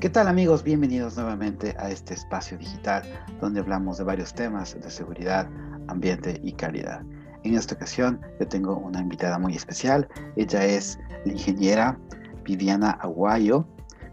¿Qué tal amigos? Bienvenidos nuevamente a este espacio digital donde hablamos de varios temas de seguridad, ambiente y calidad. En esta ocasión yo tengo una invitada muy especial. Ella es la ingeniera Viviana Aguayo.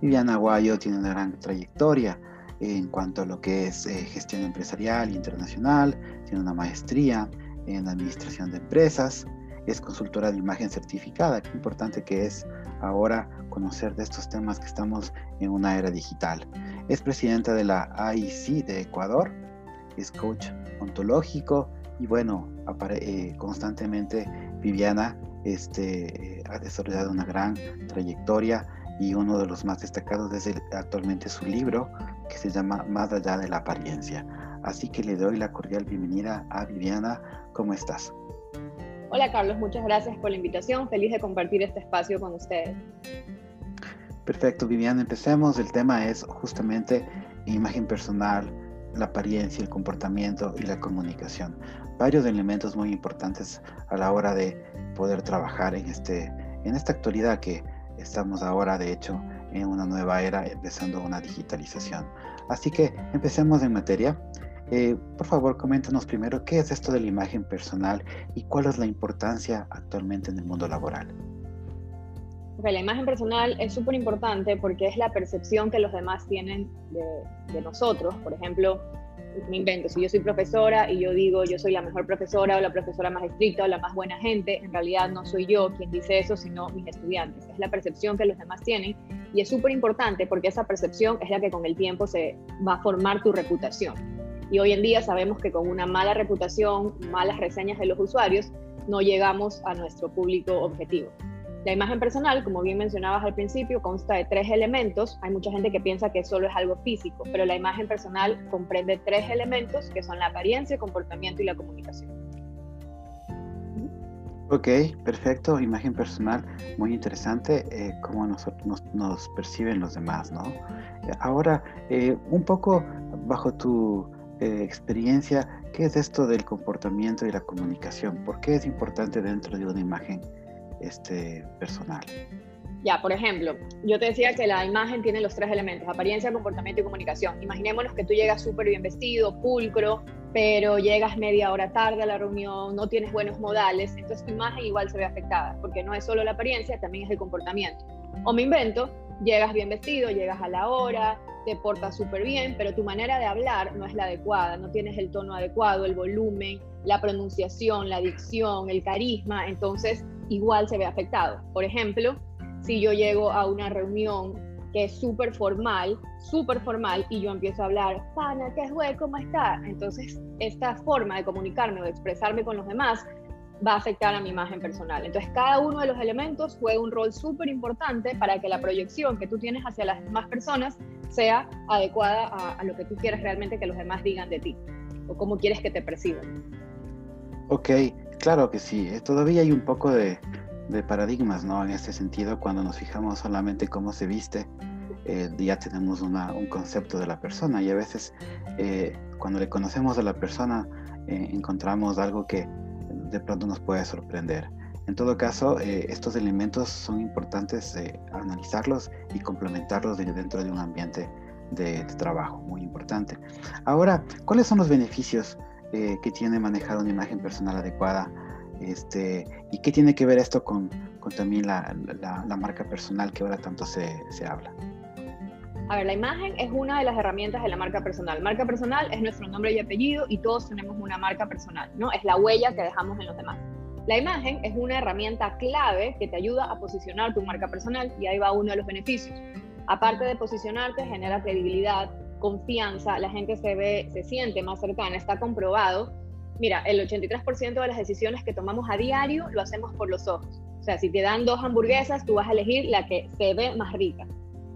Viviana Aguayo tiene una gran trayectoria en cuanto a lo que es eh, gestión empresarial internacional, tiene una maestría en administración de empresas, es consultora de imagen certificada, qué importante que es ahora conocer de estos temas que estamos en una era digital. Es presidenta de la AIC de Ecuador, es coach ontológico y bueno, eh, constantemente Viviana este, ha desarrollado una gran trayectoria y uno de los más destacados es actualmente su libro que se llama Más allá de la apariencia. Así que le doy la cordial bienvenida a Viviana. ¿Cómo estás? Hola Carlos, muchas gracias por la invitación. Feliz de compartir este espacio con ustedes. Perfecto, Viviana, empecemos. El tema es justamente imagen personal, la apariencia, el comportamiento y la comunicación. Varios elementos muy importantes a la hora de poder trabajar en, este, en esta actualidad que estamos ahora, de hecho, en una nueva era, empezando una digitalización. Así que empecemos en materia. Eh, por favor, coméntanos primero qué es esto de la imagen personal y cuál es la importancia actualmente en el mundo laboral la imagen personal es súper importante porque es la percepción que los demás tienen de, nosotros. Por ejemplo, me invento, si yo soy profesora y yo digo yo soy la mejor profesora o la profesora más estricta o la más buena gente, en realidad no soy yo quien dice eso, sino mis estudiantes. Es la percepción que los demás tienen y es súper importante porque esa percepción es la que con el tiempo se va a formar tu reputación. Y hoy en día sabemos que con una mala reputación, malas reseñas de los usuarios, no llegamos a nuestro público objetivo. La imagen personal, como bien mencionabas al principio, consta de tres elementos. Hay mucha gente que piensa que solo es algo físico, pero la imagen personal comprende tres elementos que son la apariencia, el comportamiento y la comunicación. Ok, perfecto. Imagen personal, muy interesante, eh, cómo nosotros nos, perciben los demás, ¿no? Ahora, eh, un poco bajo tu eh, experiencia, ¿qué es esto del comportamiento y la comunicación? ¿Por qué es importante dentro de una imagen este, personal. Ya, por ejemplo, yo te decía que la imagen tiene los tres elementos, apariencia, comportamiento y comunicación. Imaginémonos que tú llegas súper bien vestido, pulcro, pero llegas media hora tarde a la reunión, no tienes buenos modales, entonces tu imagen igual se ve afectada, porque no es solo la apariencia, también es el comportamiento. O me invento, llegas bien vestido, llegas a la hora, te portas súper bien, pero tu manera de hablar no es la adecuada, no tienes el tono adecuado, el volumen, la pronunciación, la dicción, el carisma, entonces igual se ve afectado. Por ejemplo, si yo llego a una reunión que es súper formal, súper formal, y yo empiezo a hablar, pana, ¿qué güey? ¿Cómo está? Entonces, esta forma de comunicarme o de expresarme con los demás va a afectar a mi imagen personal. Entonces, cada uno de los elementos juega un rol súper importante para que la proyección que tú tienes hacia las demás personas sea adecuada a, lo que tú quieres realmente que los demás digan de ti o cómo quieres que te perciban. Ok, Claro que sí, eh, todavía hay un poco de, paradigmas, ¿no? En este sentido, cuando nos fijamos solamente cómo se viste, eh, ya tenemos un concepto de la persona y a veces eh, cuando le conocemos a la persona encontramos algo que de pronto nos puede sorprender. En todo caso, estos elementos son importantes analizarlos y complementarlos dentro de un ambiente de, trabajo, muy importante. Ahora, ¿cuáles son los beneficios eh, qué tiene manejar una imagen personal adecuada este, y qué tiene que ver esto con, con también la, la, marca personal que ahora tanto se, se habla. A ver, la imagen es una de las herramientas de la marca personal. Marca personal es nuestro nombre y apellido y todos tenemos una marca personal, ¿no? Es la huella que dejamos en los demás. La imagen es una herramienta clave que te ayuda a posicionar tu marca personal y ahí va uno de los beneficios. Aparte de posicionarte, genera credibilidad, confianza, la gente se ve, se siente más cercana, está comprobado. Mira, el 83% de las decisiones que tomamos a diario lo hacemos por los ojos. O sea, si te dan dos hamburguesas, tú vas a elegir la que se ve más rica.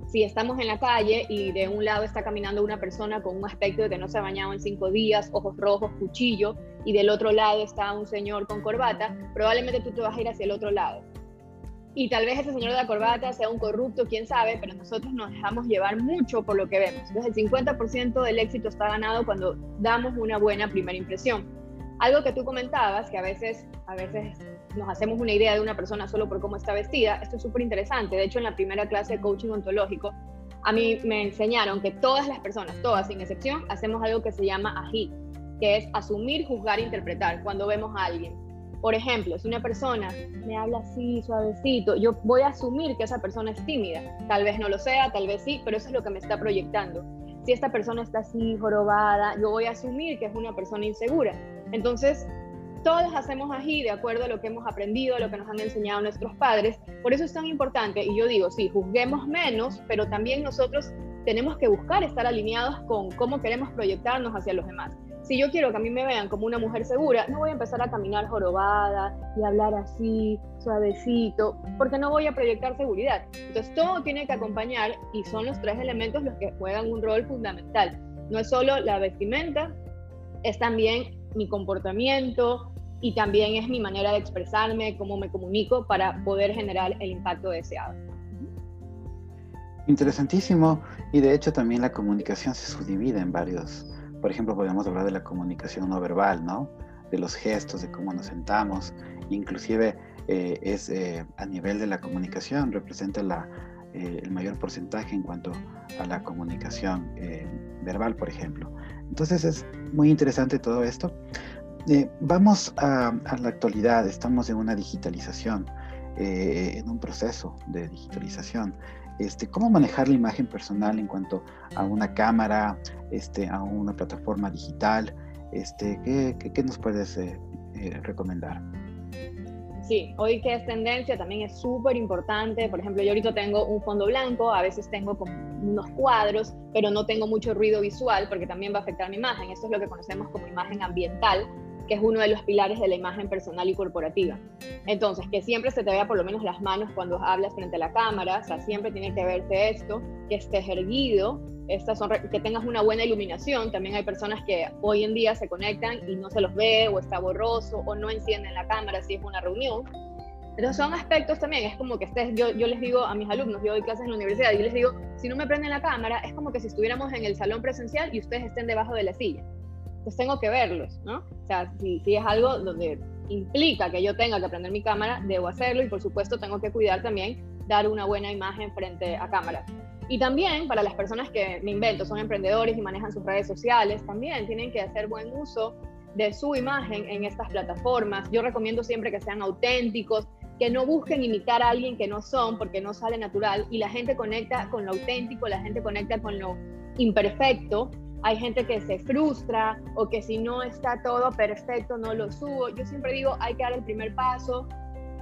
Si estamos en la calle y de un lado está caminando una persona con un aspecto de que no se ha bañado en cinco días, ojos rojos, cuchillo, y del otro lado está un señor con corbata, probablemente tú te vas a ir hacia el otro lado y tal vez ese señor de la corbata sea un corrupto, quién sabe, pero nosotros nos dejamos llevar mucho por lo que vemos. Entonces el 50% del éxito está ganado cuando damos una buena primera impresión. Algo que tú comentabas, que a veces, a veces nos hacemos una idea de una persona solo por cómo está vestida, esto es súper interesante. De hecho, en la primera clase de coaching ontológico, A mí me enseñaron que todas las personas, todas sin excepción, hacemos algo que se llama ají, que es asumir, juzgar, interpretar cuando vemos a alguien. Por ejemplo, si una persona me habla así, suavecito, yo voy a asumir que esa persona es tímida. Tal vez no lo sea, tal vez sí, pero eso es lo que me está proyectando. Si esta persona está así, jorobada, yo voy a asumir que es una persona insegura. Entonces, todos hacemos ají de acuerdo a lo que hemos aprendido, a lo que nos han enseñado nuestros padres. Por eso es tan importante, y yo digo, sí, juzguemos menos, pero también nosotros tenemos que buscar estar alineados con cómo queremos proyectarnos hacia los demás. Si yo quiero que a mí me vean como una mujer segura, no voy a empezar a caminar jorobada y hablar así, suavecito, porque no voy a proyectar seguridad. Entonces todo tiene que acompañar y son los tres elementos los que juegan un rol fundamental. No es solo la vestimenta, es también mi comportamiento, y también es mi manera de expresarme, cómo me comunico para poder generar el impacto deseado. Interesantísimo. Y de hecho también la comunicación se subdivide en varios. Por ejemplo, podemos hablar de la comunicación no verbal, ¿no? De los gestos, de cómo nos sentamos. Inclusive eh, es eh, a nivel de la comunicación, representa la, eh, el mayor porcentaje en cuanto a la comunicación verbal, por ejemplo. Entonces es muy interesante todo esto. Eh, vamos a, la actualidad, estamos en una digitalización, eh, en un proceso de digitalización. Este, ¿Cómo manejar la imagen personal en cuanto a una cámara, este, a una plataforma digital? Este, ¿qué, nos puedes eh, recomendar? Sí, hoy que es tendencia también es súper importante. Por ejemplo, yo ahorita tengo un fondo blanco, a veces tengo como unos cuadros, pero no tengo mucho ruido visual porque también va a afectar mi imagen. Esto es lo que conocemos como imagen ambiental que es uno de los pilares de la imagen personal y corporativa. Entonces, que siempre se te vea por lo menos las manos cuando hablas frente a la cámara, o sea, siempre tiene que verse esto, que estés erguido, estas son, que tengas una buena iluminación. También hay personas que hoy en día se conectan y no se los ve, o está borroso, o no encienden la cámara si es una reunión. Entonces son aspectos también, es como que estés, yo, yo les digo a mis alumnos, yo doy clases en la universidad y les digo, si no me prenden la cámara, es como que si estuviéramos en el salón presencial y ustedes estén debajo de la silla pues tengo que verlos, ¿no? O sea, si, si es algo donde implica que yo tenga que prender mi cámara, debo hacerlo y por supuesto tengo que cuidar también dar una buena imagen frente a cámara. Y también para las personas que me invento, son emprendedores y manejan sus redes sociales, también tienen que hacer buen uso de su imagen en estas plataformas. Yo recomiendo siempre que sean auténticos, que no busquen imitar a alguien que no son, porque no sale natural, y la gente conecta con lo auténtico, la gente conecta con lo imperfecto, hay gente que se frustra o que si no está todo perfecto no lo subo. Yo siempre digo, hay que dar el primer paso,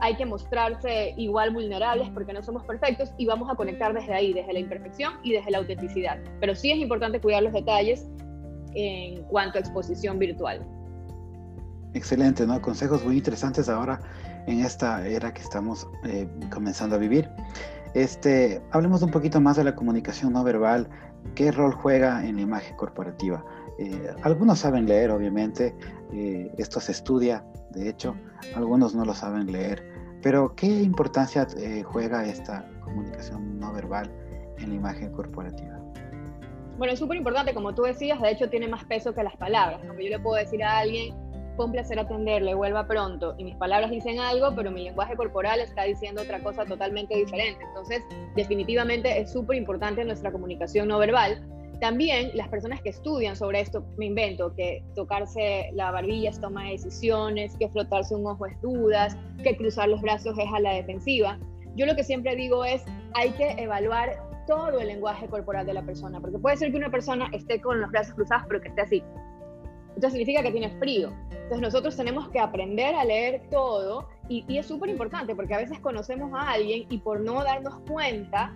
hay que mostrarse igual vulnerables porque no somos perfectos y vamos a conectar desde ahí, desde la imperfección y desde la autenticidad. Pero sí es importante cuidar los detalles en cuanto a exposición virtual. Excelente, ¿no? Consejos muy interesantes ahora en esta era que estamos eh, comenzando a vivir. Este, hablemos un poquito más de la comunicación no verbal ¿Qué rol juega en la imagen corporativa? Eh, algunos saben leer, obviamente, eh, esto se estudia, de hecho, algunos no lo saben leer, pero ¿qué importancia eh, juega esta comunicación no verbal en la imagen corporativa? Bueno, es súper importante, como tú decías, de hecho tiene más peso que las palabras. Como yo le puedo decir a alguien, fue un placer atenderle, vuelva pronto. Y mis palabras dicen algo, pero mi lenguaje corporal está diciendo otra cosa totalmente diferente. Entonces, definitivamente es súper importante nuestra comunicación no verbal. También las personas que estudian sobre esto, me invento que tocarse la barbilla es toma de decisiones, que frotarse un ojo es dudas, que cruzar los brazos es a la defensiva. Yo lo que siempre digo es, hay que evaluar todo el lenguaje corporal de la persona, porque puede ser que una persona esté con los brazos cruzados, pero que esté así, entonces significa que tiene frío. Entonces nosotros tenemos que aprender a leer todo y, es súper importante porque a veces conocemos a alguien y por no darnos cuenta,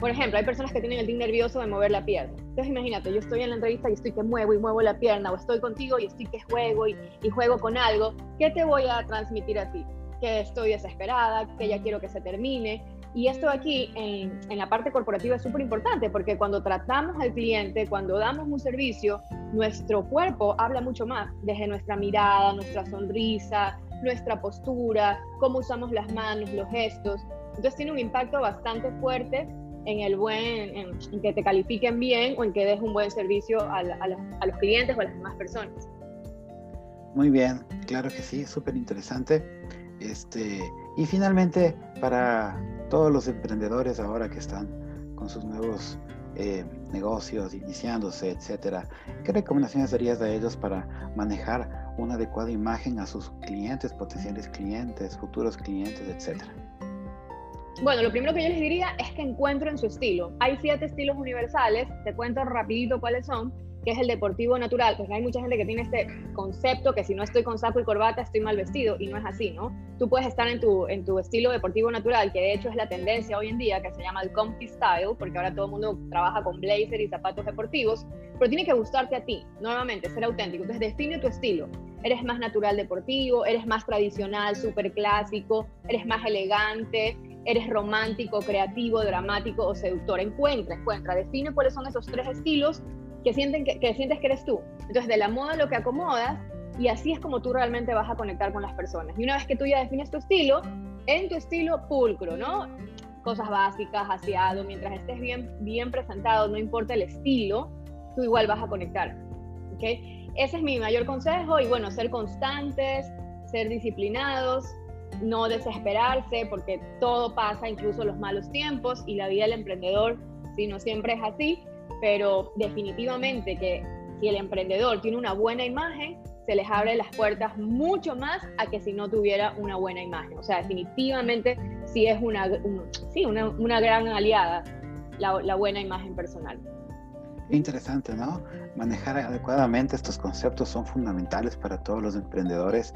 por ejemplo, hay personas que tienen el tic nervioso de mover la pierna. Entonces imagínate, yo estoy en la entrevista y estoy que muevo y muevo la pierna o estoy contigo y estoy que juego y, y juego con algo. ¿Qué te voy a transmitir a ti? Que estoy desesperada, que ya quiero que se termine. Y esto aquí en, en la parte corporativa es súper importante porque cuando tratamos al cliente, cuando damos un servicio, nuestro cuerpo habla mucho más, desde nuestra mirada, nuestra sonrisa, nuestra postura, cómo usamos las manos, los gestos. Entonces tiene un impacto bastante fuerte en el buen, en, que te califiquen bien o en que des un buen servicio a, a, los, a los clientes o a las demás personas. Muy bien, claro que sí, súper interesante. Este, y finalmente, para todos los emprendedores ahora que están con sus nuevos eh, negocios, iniciándose, etcétera. ¿Qué recomendaciones darías a ellos para manejar una adecuada imagen a sus clientes, potenciales clientes, futuros clientes, etcétera? Bueno, lo primero que yo les diría es que encuentren su estilo. Hay siete estilos universales, te cuento rapidito cuáles son, que es el deportivo natural, porque hay mucha gente que tiene este concepto que si no estoy con saco y corbata estoy mal vestido y no es así, ¿no? Tú puedes estar en tu, en tu estilo deportivo natural, que de hecho es la tendencia hoy en día, que se llama el comfy style, porque ahora todo el mundo trabaja con blazer y zapatos deportivos, pero tiene que gustarte a ti, nuevamente, ser auténtico. Entonces define tu estilo. Eres más natural deportivo, eres más tradicional, súper clásico, eres más elegante, eres romántico, creativo, dramático o seductor. Encuentra, encuentra, define cuáles son esos tres estilos que, sienten que, sientes que eres tú. Entonces, de la moda lo que acomodas y así es como tú realmente vas a conectar con las personas. Y una vez que tú ya defines tu estilo, en tu estilo pulcro, ¿no? Cosas básicas, aseado, mientras estés bien, bien presentado, no importa el estilo, tú igual vas a conectar. ¿ok? Ese es mi mayor consejo y bueno, ser constantes, ser disciplinados, no desesperarse porque todo pasa, incluso los malos tiempos y la vida del emprendedor, si no siempre es así, pero definitivamente que si el emprendedor tiene una buena imagen, se les abre las puertas mucho más a que si no tuviera una buena imagen. O sea, definitivamente sí es una, sí, una, una, gran aliada la, la buena imagen personal. Interesante, ¿no? Manejar adecuadamente estos conceptos son fundamentales para todos los emprendedores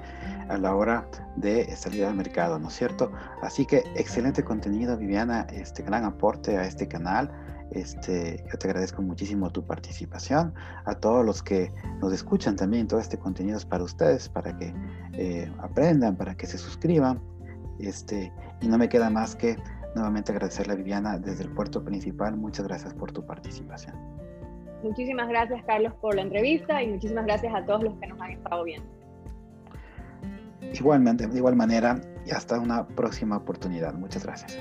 a la hora de salir al mercado, ¿no es cierto? Así que excelente contenido, Viviana, este gran aporte a este canal. Este, yo te agradezco muchísimo tu participación. A todos los que nos escuchan también, todo este contenido es para ustedes, para que eh, aprendan, para que se suscriban. Este, y no me queda más que nuevamente agradecerle a Viviana desde el puerto principal. Muchas gracias por tu participación. Muchísimas gracias, Carlos, por la entrevista y muchísimas gracias a todos los que nos han estado viendo. Igualmente, de igual manera, y hasta una próxima oportunidad. Muchas gracias.